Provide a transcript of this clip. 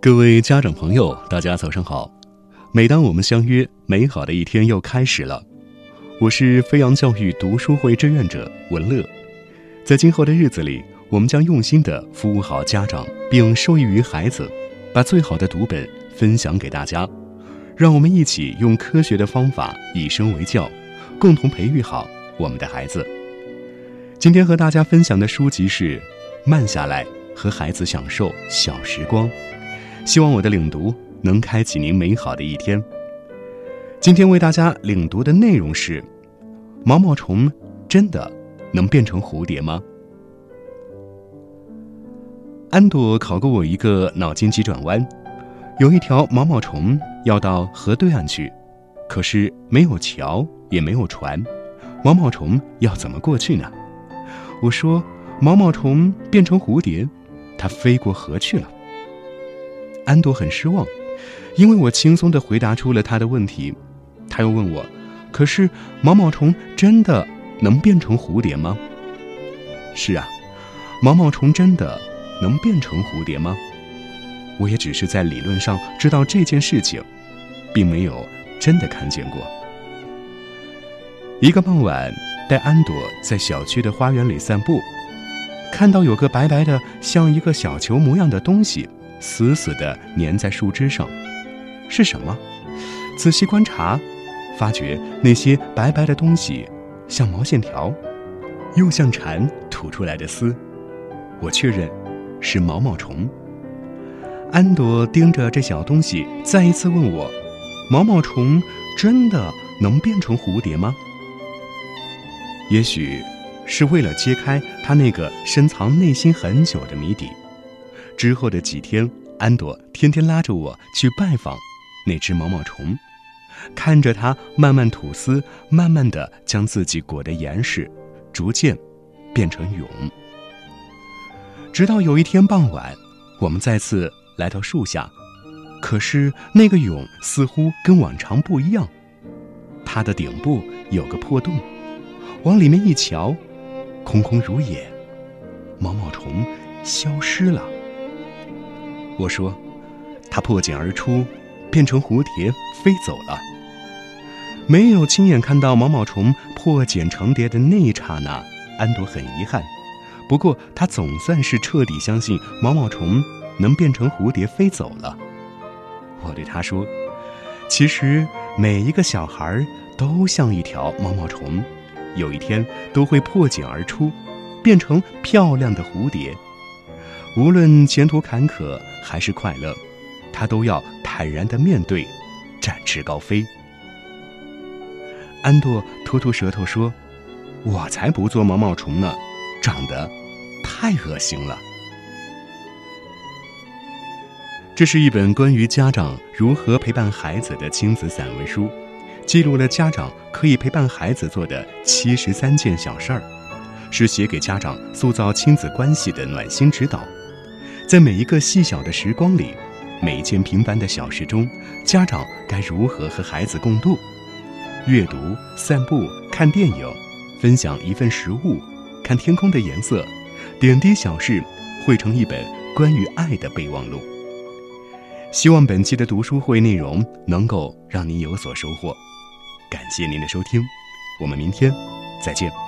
各位家长朋友，大家早上好！每当我们相约，美好的一天又开始了。我是飞扬教育读书会志愿者文乐，在今后的日子里，我们将用心的服务好家长，并受益于孩子，把最好的读本分享给大家。让我们一起用科学的方法，以身为教，共同培育好我们的孩子。今天和大家分享的书籍是《慢下来和孩子享受小时光》，希望我的领读能开启您美好的一天。今天为大家领读的内容是：毛毛虫真的能变成蝴蝶吗？安朵考过我一个脑筋急转弯。有一条毛毛虫要到河对岸去，可是没有桥也没有船，毛毛虫要怎么过去呢？我说：毛毛虫变成蝴蝶，它飞过河去了。安朵很失望，因为我轻松的回答出了他的问题。他又问我：可是毛毛虫真的能变成蝴蝶吗？是啊，毛毛虫真的能变成蝴蝶吗？我也只是在理论上知道这件事情，并没有真的看见过。一个傍晚，带安朵在小区的花园里散步，看到有个白白的像一个小球模样的东西，死死地粘在树枝上，是什么？仔细观察，发觉那些白白的东西像毛线条，又像蝉吐出来的丝。我确认，是毛毛虫。安朵盯着这小东西，再一次问我：“毛毛虫真的能变成蝴蝶吗？”也许是为了揭开它那个深藏内心很久的谜底。之后的几天，安朵天天拉着我去拜访那只毛毛虫，看着它慢慢吐丝，慢慢的将自己裹得严实，逐渐变成蛹。直到有一天傍晚，我们再次。来到树下，可是那个蛹似乎跟往常不一样，它的顶部有个破洞，往里面一瞧，空空如也，毛毛虫消失了。我说，它破茧而出，变成蝴蝶飞走了。没有亲眼看到毛毛虫破茧成蝶的那一刹那，安朵很遗憾。不过，他总算是彻底相信毛毛虫。能变成蝴蝶飞走了，我对他说：“其实每一个小孩都像一条毛毛虫，有一天都会破茧而出，变成漂亮的蝴蝶。无论前途坎坷还是快乐，他都要坦然的面对，展翅高飞。”安朵吐吐舌头说：“我才不做毛毛虫呢，长得太恶心了。”这是一本关于家长如何陪伴孩子的亲子散文书，记录了家长可以陪伴孩子做的七十三件小事儿，是写给家长塑造亲子关系的暖心指导。在每一个细小的时光里，每一件平凡的小事中，家长该如何和孩子共度？阅读、散步、看电影、分享一份食物、看天空的颜色，点滴小事汇成一本关于爱的备忘录。希望本期的读书会内容能够让您有所收获，感谢您的收听，我们明天再见。